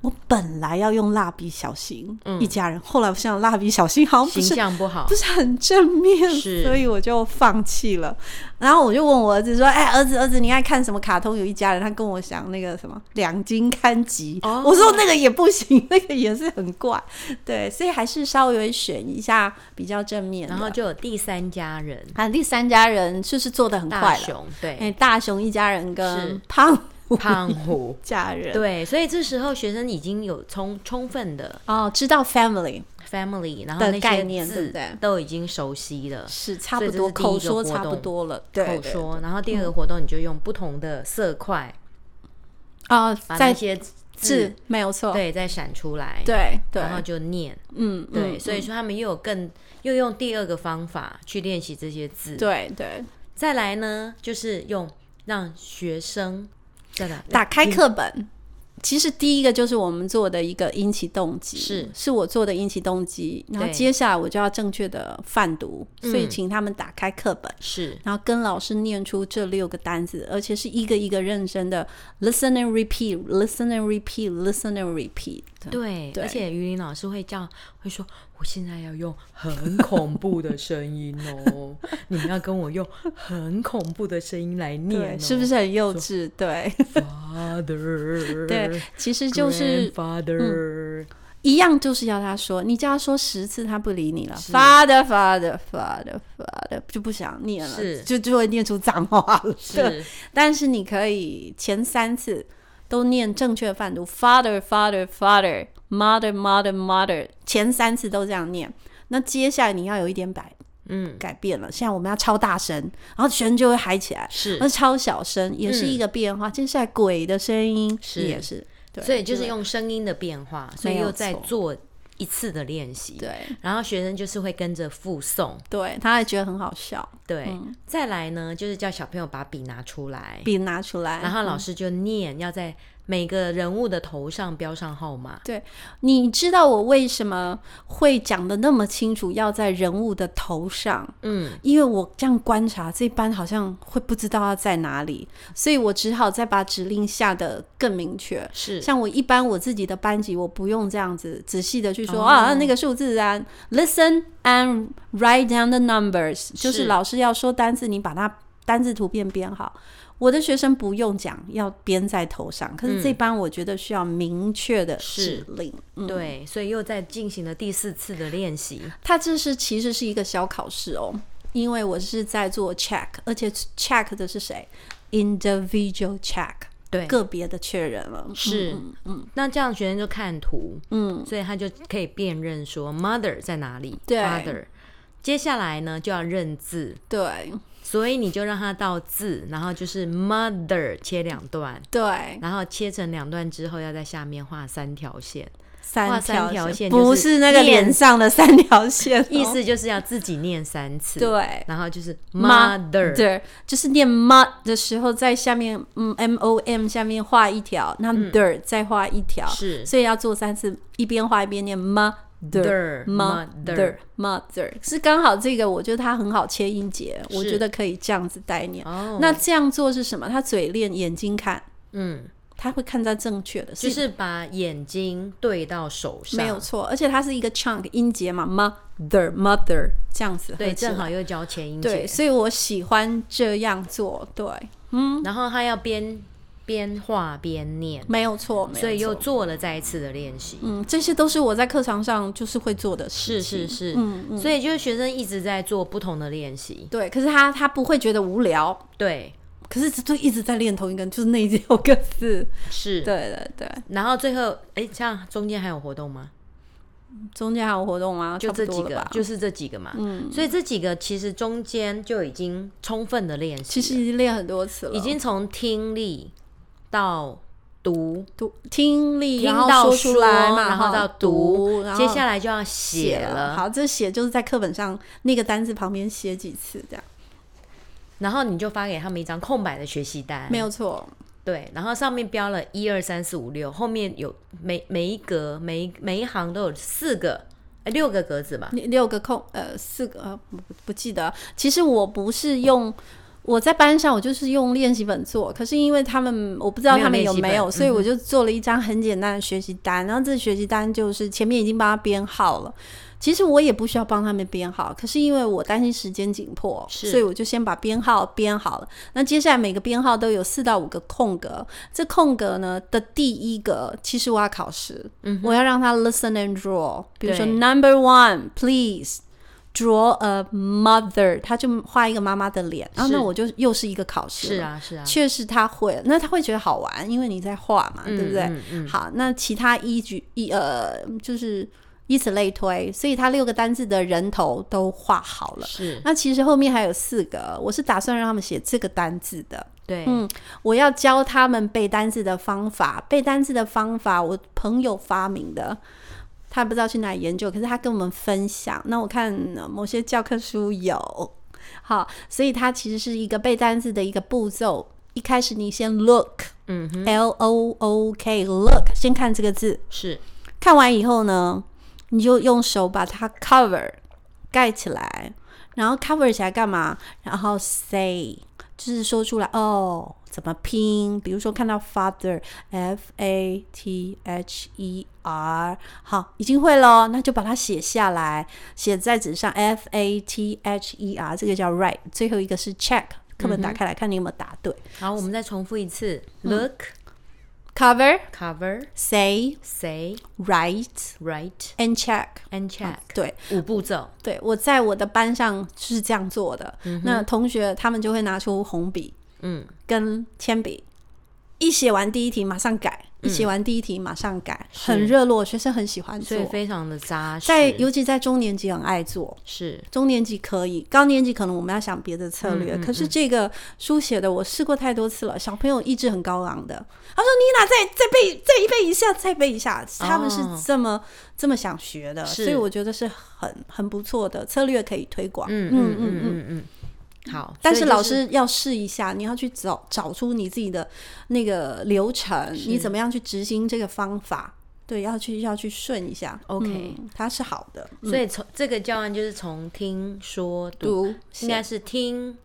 我本来要用蜡笔小新一家人，嗯、后来我想蜡笔小新好像形象不好，不是很正面，所以我就放弃了。然后我就问我儿子说：“哎、欸，儿子，儿子，你爱看什么卡通？有一家人。”他跟我讲那个什么两津勘吉，我说那个也不行，那个也是很怪。对，所以还是稍微选一下比较正面。然后就有第三家人，啊，第三家人就是做的很快了。大雄对，哎、欸，大熊一家人跟胖。胖虎 嫁人对，所以这时候学生已经有充充分的哦，知道 family family，然后那些字都已经熟悉了，是差不多口说差不多了，口说。然后第二个活动，你就用不同的色块啊、嗯，把那些字没有错，对，再闪出来，对对，然后就念，嗯，对嗯，所以说他们又有更又用第二个方法去练习这些字，对对。再来呢，就是用让学生。打开课本，其实第一个就是我们做的一个引起动机，是。是我做的引起动机。然后接下来我就要正确的泛读，所以请他们打开课本，是，然后跟老师念出这六个单词，而且是一个一个认真的 listen and repeat，listen and repeat，listen and repeat。对，对，而且于林老师会叫，会说。我现在要用很恐怖的声音哦，你们要跟我用很恐怖的声音来念，是不是很幼稚？对，Father，对，其实就是 Father，嗯，一样，就是要他说，你叫他说十次，他不理你了，Father，Father，Father，Father，就不想念了，是，就就会念出脏话了，是。但是你可以前三次都念正确的范读，Father，Father，Father。Mother, mother, mother，前三次都这样念。那接下来你要有一点改，嗯，改变了。现在我们要超大声，然后学生就会嗨起来。是，那超小声也是一个变化。嗯、接下来鬼的声音是也是，对，所以就是用声音的变化，所以又在做一次的练习，对，然后学生就是会跟着附送，对，他还觉得很好笑，对，嗯、再来呢，就是叫小朋友把笔拿出来，笔拿出来，然后老师就念，嗯、要在。每个人物的头上标上号码。对，你知道我为什么会讲的那么清楚？要在人物的头上，嗯，因为我这样观察，这班好像会不知道要在哪里，所以我只好再把指令下得更明确。是，像我一般我自己的班级，我不用这样子仔细的去说、哦、啊，那个数字啊，listen and write down the numbers，就是老师要说单字，你把它单字图片编好。我的学生不用讲，要编在头上。可是这班我觉得需要明确的指令，嗯嗯、对，所以又在进行了第四次的练习。它这是其实是一个小考试哦，因为我是在做 check，而且 check 的是谁？individual check，对，个别的确认了。是，嗯，嗯，那这样学生就看图，嗯，所以他就可以辨认说 mother 在哪里，对，father。接下来呢就要认字，对。所以你就让它到字，然后就是 mother 切两段，对，然后切成两段之后，要在下面画三条线，画三条线不是那个脸上的三条线，哦，意思就是要自己念三次，对，然后就是 mother，对，就是念 mud 的时候，在下面嗯 m o m 下面画一条，那 der 再画一条，是，所以要做三次，一边画一边念 mother。Mother mother mother 是刚好这个，我觉得它很好切音节，我觉得可以这样子带念。哦，那这样做是什么？他嘴练，眼睛看，嗯，他会看在正确的，就是把眼睛对到手上，没有错。而且它是一个 chunk 音节嘛，mother mother 这样子，对，正好又教切音节，对，所以我喜欢这样做，对，嗯，然后他要边。边画边念，没有错，所以又做了再一次的练习。嗯，这些都是我在课堂上就是会做的事情。是是是，嗯嗯。所以就是学生一直在做不同的练习。对，可是他他不会觉得无聊。对，可是就一直在练同一个，就是那六个字。是，对对对。然后最后，哎，这样中间还有活动吗？中间还有活动吗？就这几个，就是这几个嘛。嗯，所以这几个其实中间就已经充分的练习，其实已经练很多次了，已经从听力。到读读听力，听到说出来嘛，然后到读，接下来就要写了。好，这写就是在课本上那个单字旁边写几次这样，然后你就发给他们一张空白的学习单，没有错。对，然后上面标了一二三四五六，后面有每每一格每一每一行都有四个哎六个格子嘛，六个空呃四个呃不不记得。其实我不是用。我在班上，我就是用练习本做，可是因为他们我不知道他们有没有，所以我就做了一张很简单的学习单。嗯、然后这学习单就是前面已经帮他编号了。其实我也不需要帮他们编号，可是因为我担心时间紧迫，所以我就先把编号编好了。那接下来每个编号都有四到五个空格，这空格呢的第一个，其实我要考试，嗯、我要让他 listen and draw。比如说 number one please。Draw a mother，他就画一个妈妈的脸，然后那我就又是一个考试。是啊，是啊，确实他会，那他会觉得好玩，因为你在画嘛，嗯、对不对？嗯嗯、好，那其他依据一呃，就是以此类推，所以他六个单字的人头都画好了。是，那其实后面还有四个，我是打算让他们写这个单字的。对，嗯，我要教他们背单字的方法，背单字的方法，我朋友发明的。他不知道去哪里研究，可是他跟我们分享。那我看某些教科书有，好，所以它其实是一个背单词的一个步骤。一开始你先 look，嗯哼，L O O K，look，先看这个字，是。看完以后呢，你就用手把它 cover 盖起来，然后 cover 起来干嘛？然后 say，就是说出来哦。怎么拼？比如说看到 father，f a t h e r，好，已经会了，那就把它写下来，写在纸上，f a t h e r，这个叫 write。最后一个是 check，课本打开来看你有没有答对。好，我们再重复一次：look，cover，cover，say，say，write，write，and check，and check。对，五步骤。对，我在我的班上是这样做的。那同学他们就会拿出红笔。嗯，跟铅笔一写完第一题马上改。写完第一题马上改，嗯、很热络，学生很喜欢做，所以非常的扎实。在尤其在中年级很爱做，是中年级可以，高年级可能我们要想别的策略。可是这个书写的我试过太多次了，小朋友意志很高昂的，他说：“妮娜，再再背，再一背一下，再背一下。”他们是这么、哦、这么想学的，所以我觉得是很很不错的策略可以推广。嗯嗯嗯嗯嗯。好，但是老师要试一下，你要去找找出你自己的那个流程，你怎么样去执行这个方法？对，要去要去顺一下。OK，嗯，它是好的。所以从这个教案就是从听说读，读应该是听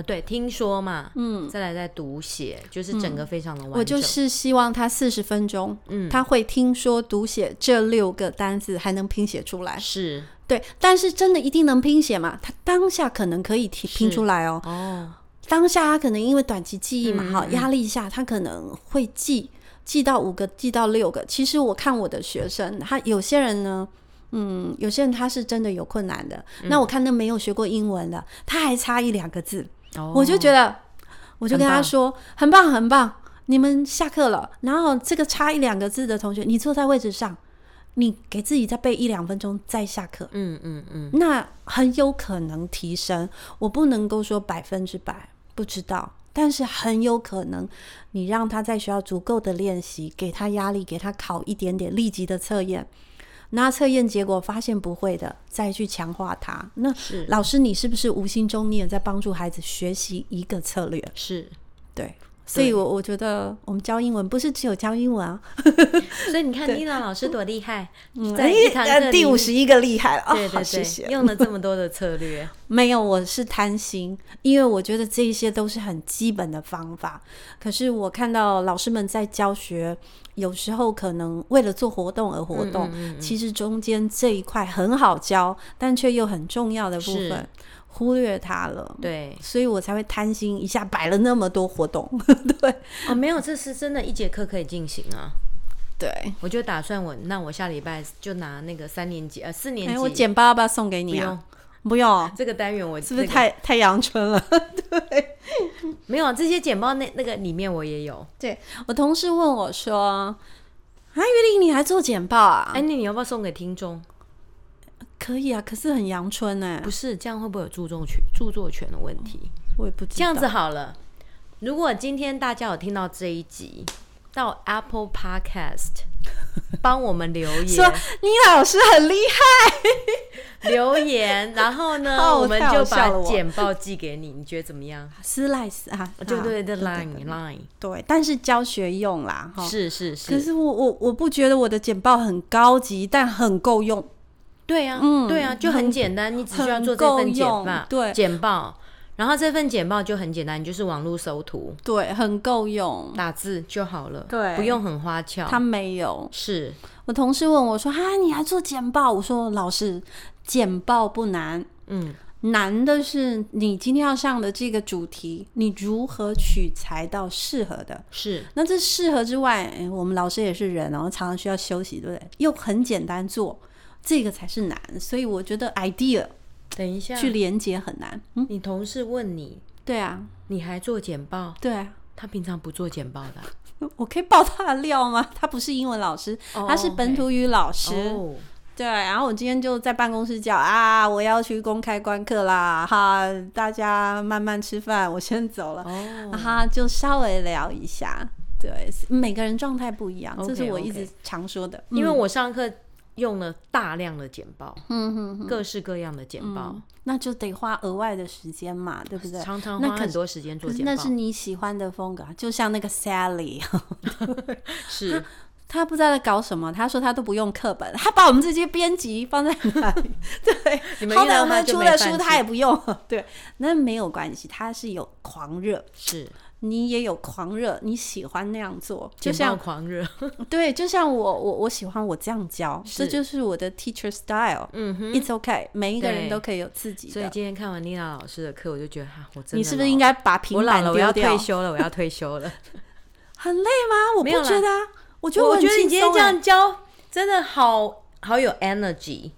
啊，对，听说嘛，嗯，再来再读写，就是整个非常的完整。我就是希望他四十分钟，嗯，他会听说读写这六个单字，还能拼写出来，是。对，但是真的一定能拼写吗？他当下可能可以拼拼出来哦。哦，当下他可能因为短期记忆嘛，好、嗯，压力下他可能会记记到五个，记到六个。其实我看我的学生，他有些人呢，嗯，有些人他是真的有困难的。嗯、那我看那没有学过英文的，他还差一两个字，哦、我就觉得，我就跟他说，很棒，很棒，很棒，你们下课了，然后这个差一两个字的同学，你坐在位置上。你给自己再背一两分钟再下课，嗯嗯嗯，那很有可能提升。我不能够说百分之百不知道，但是很有可能，你让他在学校足够的练习，给他压力，给他考一点点立即的测验，拿测验结果发现不会的，再去强化他。那是老师，你是不是无形中你也在帮助孩子学习一个策略？是，对。所以我，我我觉得我们教英文不是只有教英文啊。所以你看，妮娜老师多厉害，在一堂课第五十一个厉害了。对对对，谢谢。用了这么多的策略，没有，我是贪心，因为我觉得这些都是很基本的方法。可是我看到老师们在教学，有时候可能为了做活动而活动，其实中间这一块很好教，但却又很重要的部分。忽略它了，对，所以我才会贪心一下摆了那么多活动，对，哦，没有，这是真的一节课可以进行啊，对，我就打算我那我下礼拜就拿那个三年级呃四年级，我剪包要不要送给你啊？不用，这个单元我是不是太太阳春了？对，没有这些简报那那个里面我也有，对我同事问我说啊，玉玲你还做简报啊？哎，那你要不要送给听众？可以啊，可是很阳春哎，不是这样会不会有著作权著作权的问题？我也不知道。这样子好了，如果今天大家有听到这一集，到 Apple Podcast 帮我们留言，说你老师很厉害，留言，然后呢，我们就把简报寄给你，你觉得怎么样？斯赖斯啊，对对对，Line Line，对，但是教学用啦，哈。是是是。可是我我我不觉得我的简报很高级，但很够用。对啊，嗯，对呀，就很简单，你只需要做这份简报，对，简报，然后这份简报就很简单，你就是网络搜图，对，很够用，打字就好了，对，不用很花俏。他没有，是我同事问我说：“哈，你还做简报？”我说：“老师，简报不难，嗯，难的是你今天要上的这个主题，你如何取材到适合的？是，那这适合之外，我们老师也是人，然后常常需要休息，对不对？又很简单做。”这个才是难，所以我觉得 idea 等一下去连接很难。嗯，你同事问你，对啊，你还做简报？对啊，他平常不做简报的。我可以爆他的料吗？他不是英文老师，oh, 他是本土语老师。Oh. 对，然后我今天就在办公室叫啊，我要去公开观课啦，哈，大家慢慢吃饭，我先走了。哦，哈，就稍微聊一下。对，每个人状态不一样，okay, 这是我一直常说的，嗯，因为我上课。用了大量的简报，嗯哼哼，各式各样的简报，嗯，那就得花额外的时间嘛，对不对？常常花很多时间做简报，那是你喜欢的风格，就像那个 Sally，是 他不知道在搞什么，他说他都不用课本，他把我们这些编辑放在哪里？对，你们好歹我们出的书他也不用，对，那没有关系，他是有狂热，是。你也有狂热，你喜欢那样做，就像狂热，对，就像我我我喜欢我这样教，这就是我的 teacher style。嗯哼，It's okay，每一个人都可以有自己的。所以今天看完妮娜老师的课，我就觉得哈，我真的你是不是应该把平板丢掉？我要退休了，我要退休了。很累吗？我不觉得啊，我觉得我觉得你今天这样教真的好好有 energy。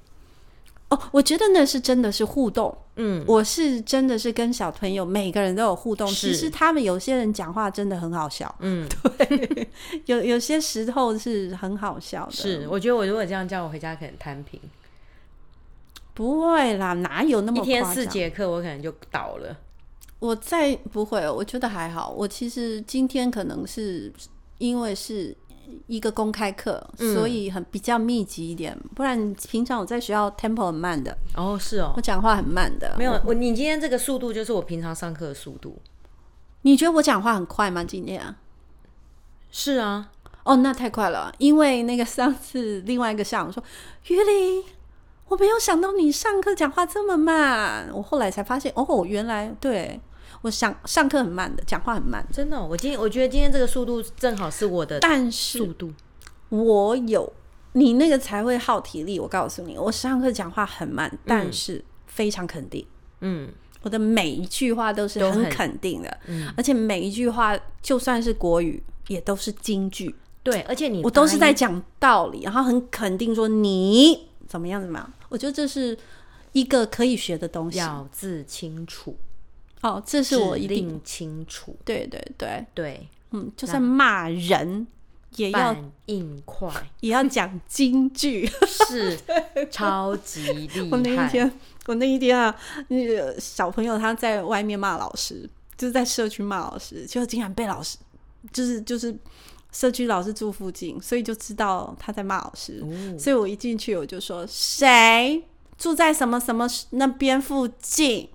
哦，我觉得那是真的是互动。嗯，我是真的是跟小朋友每个人都有互动。其实他们有些人讲话真的很好笑。嗯，对，有有些时候是很好笑的。是，我觉得我如果这样叫我回家可能摊平。不会啦，哪有那么一天四节课我可能就倒了。我再不会，我觉得还好。我其实今天可能是因为是。一个公开课，所以很比较密集一点。嗯、不然平常我在学校 tempo 很慢的。哦，是哦，我讲话很慢的。没有我，你今天这个速度就是我平常上课的速度。你觉得我讲话很快吗？今天啊？是啊。哦，那太快了。因为那个上次另外一个校长说，于玲，我没有想到你上课讲话这么慢。我后来才发现，哦，原来对。我想上课很慢的，讲话很慢，真的、哦。我今天我觉得今天这个速度正好是我的，但是速度我有你那个才会耗体力。我告诉你，我上课讲话很慢，但是非常肯定。嗯，我的每一句话都是很肯定的，嗯，而且每一句话就算是国语也都是京剧。对，而且你我都是在讲道理，然后很肯定说你怎么样怎么样。我觉得这是一个可以学的东西，咬字清楚。哦，这是我一定清楚。对对对对，嗯，就算骂人也要硬快，也要讲金句，是 超级厉害。我那一天，我那一天啊，那个小朋友他在外面骂老师，就是在社区骂老师，结果竟然被老师，就是就是社区老师住附近，所以就知道他在骂老师。哦，所以我一进去我就说，谁住在什么什么那边附近？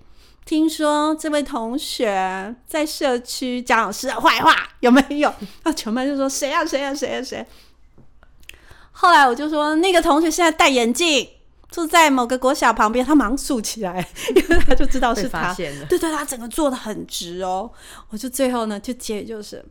听说这位同学在社区讲老师的坏话，有没有？那全班就说谁呀谁呀谁呀谁？后来我就说那个同学现在戴眼镜，住在某个国小旁边。他忙竖起来，因为他就知道是他。对对，他整个坐的很直哦。我就最后呢，就结就是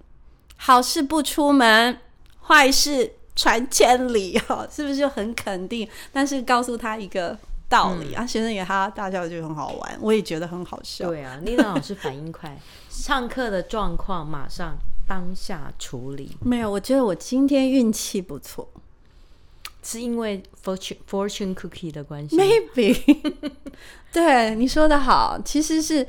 好事不出门，坏事传千里哦，是不是就很肯定？但是告诉他一个。道理、嗯、啊，学生也哈哈大笑，就很好玩，我也觉得很好笑。对啊，丽娜老师反应快，上课的状况马上当下处理。没有，我觉得我今天运气不错，是因为 fortune fortune cookie 的关系。Maybe，对你说的好，其实是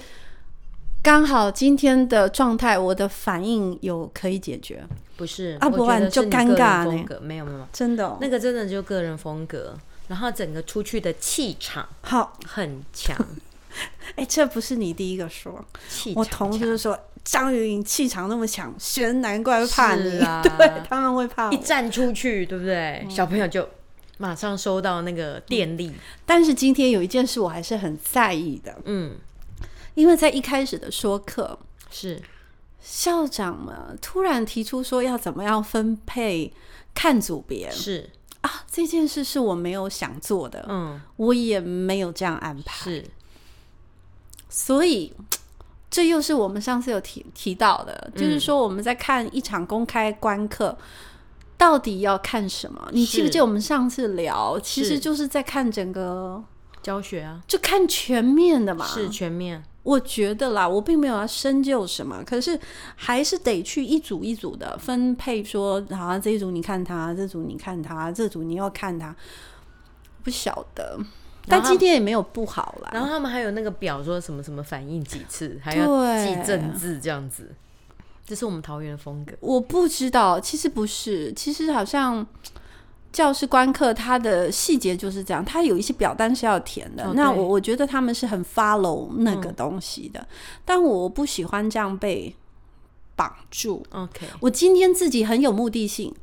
刚好今天的状态，我的反应有可以解决。不是，啊，不然就尴尬呢。没有没有，真的、哦，那个真的就个人风格。然后整个出去的气场好。很强，哎，这不是你第一个说，我同事说张芸颖气场那么强，学生难怪会怕你。啊，对，他们会怕我，一站出去，对不对？嗯、小朋友就马上收到那个电力、嗯。但是今天有一件事我还是很在意的，嗯，因为在一开始的说课是。校长嘛，突然提出说要怎么样分配看组别。是。啊，这件事是我没有想做的，嗯，我也没有这样安排，是，所以这又是我们上次有提提到的，嗯，就是说我们在看一场公开观课，到底要看什么？你记不记得我们上次聊，其实就是在看整个教学啊，就看全面的嘛，是全面。我觉得啦，我并没有要深究什么，可是还是得去一组一组的分配说，说好像这一组你看他，这组你看他，这组你要看他，不晓得。但今天也没有不好啦。然后他们还有那个表，说什么什么反应几次，还要记正字这样子。这是我们桃园的风格。我不知道，其实不是，其实好像。教师观课，它的细节就是这样，它有一些表单是要填的。哦、那我我觉得他们是很 follow 那个东西的，嗯、但我不喜欢这样被绑住。OK，我今天自己很有目的性，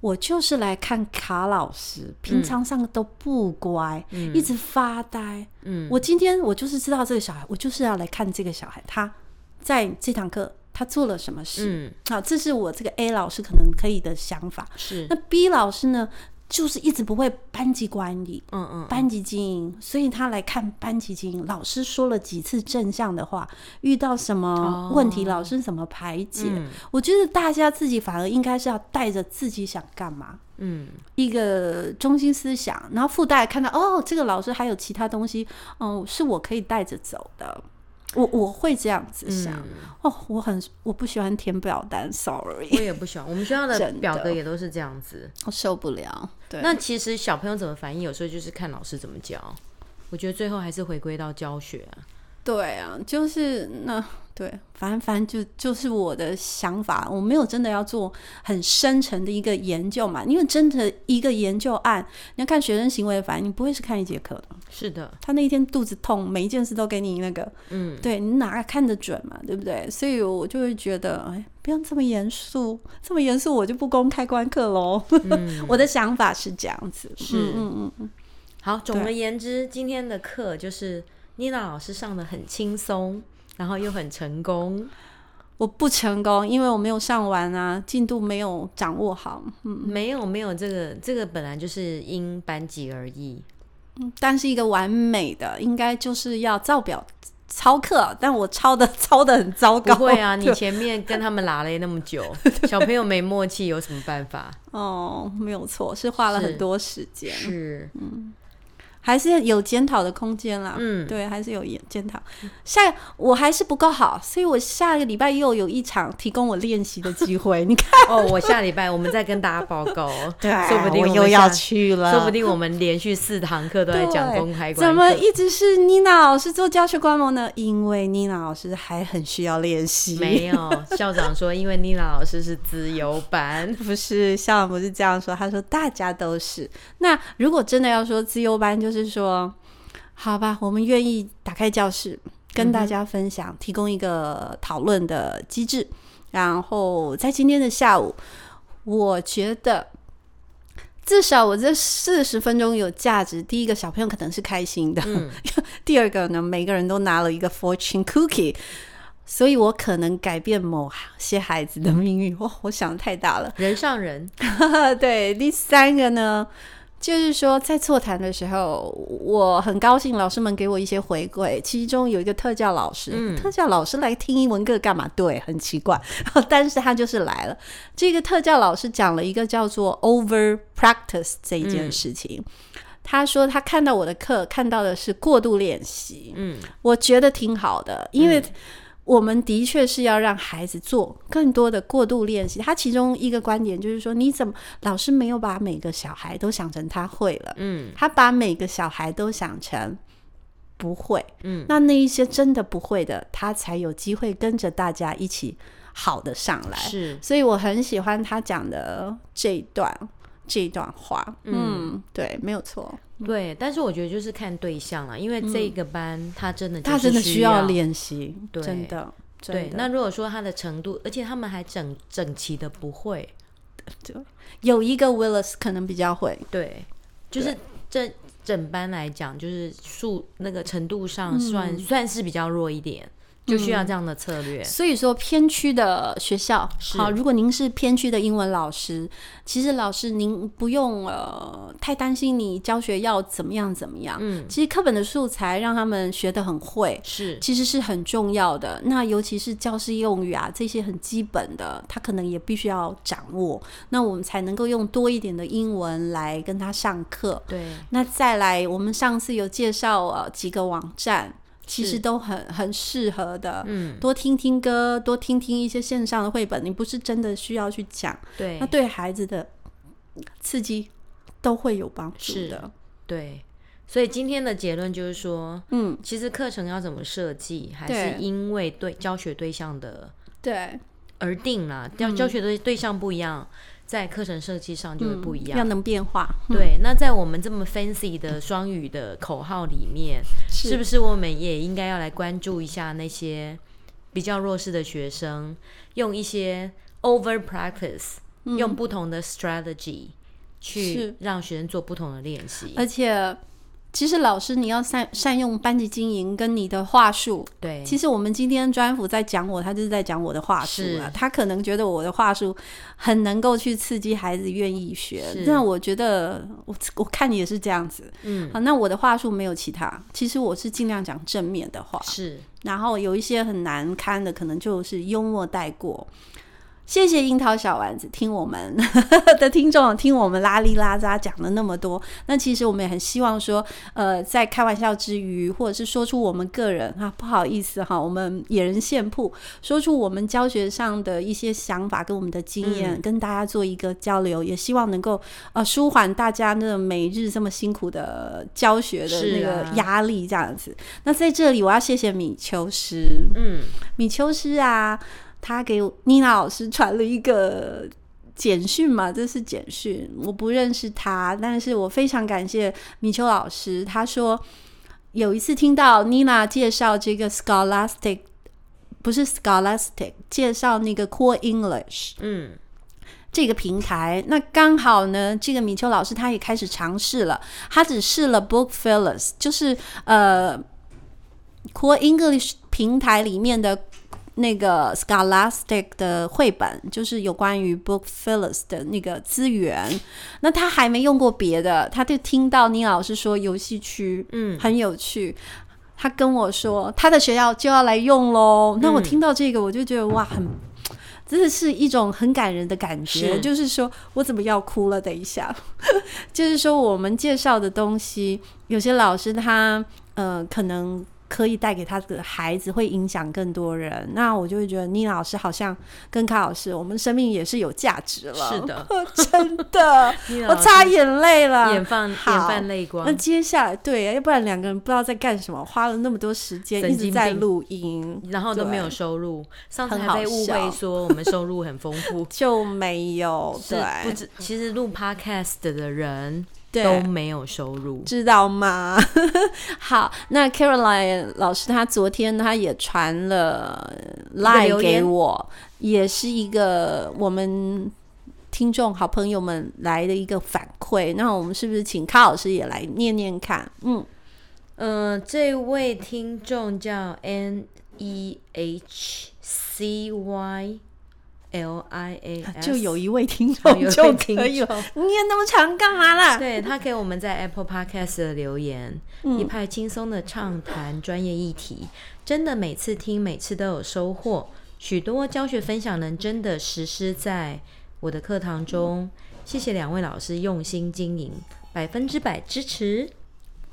我就是来看卡老师，平常上课都不乖，嗯、一直发呆。嗯，我今天我就是知道这个小孩，我就是要来看这个小孩，他在这堂课。他做了什么事？嗯，好，这是我这个 A 老师可能可以的想法。是，那 B 老师呢，就是一直不会班级管理，嗯，嗯嗯，班级经营，所以他来看班级经营。老师说了几次正向的话，遇到什么问题，哦、老师怎么排解？嗯、我觉得大家自己反而应该是要带着自己想干嘛，嗯，一个中心思想，然后附带看到哦，这个老师还有其他东西，哦，是我可以带着走的。我我会这样子想、嗯、哦，我很我不喜欢填表单，sorry，我也不喜欢。我们学校的表格也都是这样子，我受不了。对，那其实小朋友怎么反应，有时候就是看老师怎么教。我觉得最后还是回归到教学啊。对啊，就是那对，反正反正就就是我的想法，我没有真的要做很深层的一个研究嘛，因为真的一个研究案，你要看学生行为的反应，你不会是看一节课的。是的，他那一天肚子痛，每一件事都给你那个，嗯，对你哪看得准嘛，对不对？所以我就会觉得，哎，不要这么严肃，这么严肃我就不公开观课喽。嗯、我的想法是这样子，是，嗯嗯嗯。好，总而言之，今天的课就是。妮娜老师上的很轻松，然后又很成功。我不成功，因为我没有上完啊，进度没有掌握好。嗯，没有没有，这个这个本来就是因班级而异。嗯，但是一个完美的，应该就是要照表抄课，但我抄的 抄的很糟糕。不会啊，你前面跟他们拉了那么久，小朋友没默契，有什么办法？哦，没有错，是花了很多时间。是嗯。还是有检讨的空间啦，嗯，对，还是有检检讨。下我还是不够好，所以我下个礼拜又有一场提供我练习的机会。你看，哦，我下礼拜我们再跟大家报告，对，说不定又要去了，说不定我们连续四堂课都在讲公开。怎么一直是妮娜老师做教学观摩呢？因为妮娜老师还很需要练习。没有，校长说，因为妮娜老师是自由班，不是校长不是这样说，他说大家都是。那如果真的要说自由班，就是。就是说，好吧，我们愿意打开教室，跟大家分享，提供一个讨论的机制。然后在今天的下午，我觉得至少我这四十分钟有价值。第一个，小朋友可能是开心的；嗯、第二个呢，每个人都拿了一个 fortune cookie，所以我可能改变某些孩子的命运。哇，我想的太大了，人上人。对，第三个呢？就是说，在座谈的时候，我很高兴老师们给我一些回馈。其中有一个特教老师，嗯、特教老师来听英文课干嘛？对，很奇怪，但是他就是来了。这个特教老师讲了一个叫做 over practice 这一件事情。嗯、他说他看到我的课，看到的是过度练习。嗯，我觉得挺好的，因为。我们的确是要让孩子做更多的过度练习。他其中一个观点就是说，你怎么老师没有把每个小孩都想成他会了？嗯，他把每个小孩都想成不会。嗯，那那一些真的不会的，他才有机会跟着大家一起好的上来。是，所以我很喜欢他讲的这一段这一段话。嗯，嗯，对，没有错。对，但是我觉得就是看对象了，因为这个班他真的他真的需要练习，对，真的。对，那如果说他的程度，而且他们还整整齐的不会，对，有一个 Willis 可能比较会，对，就是这整班来讲，就是数那个程度上算、嗯、算是比较弱一点。就需要这样的策略。嗯、所以说偏区的学校好，如果您是偏区的英文老师，其实老师您不用呃太担心你教学要怎么样怎么样。嗯，其实课本的素材让他们学得很会，是其实是很重要的。那尤其是教师用语啊这些很基本的，他可能也必须要掌握，那我们才能够用多一点的英文来跟他上课。对，那再来，我们上次有介绍呃几个网站。其实都很很适合的，嗯，多听听歌，多听听一些线上的绘本。你不是真的需要去讲，对，那对孩子的刺激都会有帮助的，对。所以今天的结论就是说，嗯，其实课程要怎么设计，还是因为对教学对象的对而定啦。教教学的对象不一样。在课程设计上就会不一样，要能变化。对，那在我们这么 fancy 的双语的口号里面，是，是不是我们也应该要来关注一下那些比较弱势的学生，用一些 over practice，嗯，用不同的 strategy 去让学生做不同的练习，而且。其实老师，你要善善用班级经营跟你的话术。对，其实我们今天专辅在讲我，他就是在讲我的话术啊。他可能觉得我的话术很能够去刺激孩子愿意学，那我觉得我我看你也是这样子。嗯，好，那我的话术没有其他，其实我是尽量讲正面的话。是，然后有一些很难堪的，可能就是幽默带过。谢谢樱桃小丸子，听我们 的听众听我们拉里拉扎讲了那么多。那其实我们也很希望说，呃，在开玩笑之余，或者是说出我们个人哈、啊，不好意思哈，我们野人献铺，说出我们教学上的一些想法跟我们的经验，嗯、跟大家做一个交流，也希望能够呃舒缓大家那每日这么辛苦的教学的那个压力这样子。啊、那在这里，我要谢谢米秋师，嗯，米秋师啊。他给妮娜老师传了一个简讯嘛，这是简讯，我不认识他，但是我非常感谢米秋老师。他说有一次听到妮娜介绍这个 Scholastic，不是 Scholastic，介绍那个 Core English，嗯，这个平台，那刚好呢，这个米秋老师他也开始尝试了，他只试了 Bookfillers，就是呃 Core English 平台里面的。那个 Scholastic 的绘本，就是有关于 Bookfillers 的那个资源。那他还没用过别的，他就听到妮老师说游戏区，嗯，很有趣。他跟我说，他的学校就要来用喽。那我听到这个，我就觉得哇，很，真的是一种很感人的感觉。是就是说我怎么要哭了？等一下，就是说我们介绍的东西，有些老师他，呃，可能。可以带给他的孩子，会影响更多人。那我就会觉得，妮老师好像跟卡老师，我们生命也是有价值了。是的，真的，我擦眼泪了，眼泛眼泛泪光。那接下来，对，要不然两个人不知道在干什么，花了那么多时间一直在录音，然后都没有收入。上次还被误会说我们收入很丰富，就没有。对，不止，其实录 podcast 的人。都没有收入，知道吗？好，那 Caroline 老师他昨天他也传了 line 给我，也是一个我们听众好朋友们来的一个反馈。那我们是不是请卡老师也来念念看？嗯嗯、呃，这位听众叫 N E H C Y。L I A 就有一位听众就可以了，念那么长干嘛啦？对，他给我们在 Apple Podcast 的留言，嗯、一派轻松的畅谈专业议题，真的每次听每次都有收获，许多教学分享能真的实施在我的课堂中。谢谢两位老师用心经营，百分之百支持。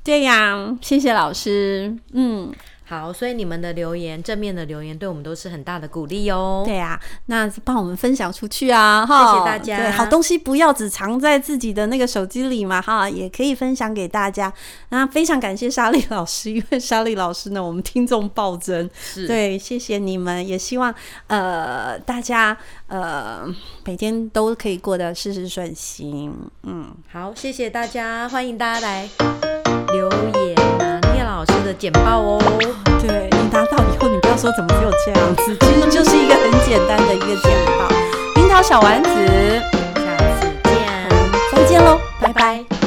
对呀，谢谢老师。嗯。好，所以你们的留言，正面的留言，对我们都是很大的鼓励哦。对呀、啊，那帮我们分享出去啊！哈，谢谢大家。对，好东西不要只藏在自己的那个手机里嘛，哈，也可以分享给大家。那非常感谢莎莉老师，因为莎莉老师呢，我们听众暴增。是，对，谢谢你们，也希望呃大家呃每天都可以过得事事顺心。嗯，好，谢谢大家，欢迎大家来留言老师的简报哦，对你拿到以后，你不要说怎么只有这样子，其实就是一个很简单的一个简报。樱桃小丸子，下次见，再见喽，拜拜。